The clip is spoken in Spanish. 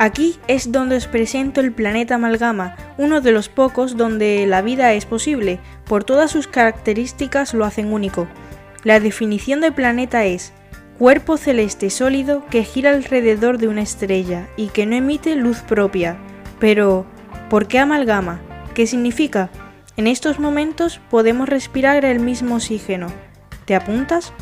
Aquí es donde os presento el planeta Amalgama, uno de los pocos donde la vida es posible, por todas sus características lo hacen único. La definición de planeta es cuerpo celeste sólido que gira alrededor de una estrella y que no emite luz propia. Pero, ¿por qué amalgama? ¿Qué significa? En estos momentos podemos respirar el mismo oxígeno. ¿Te apuntas?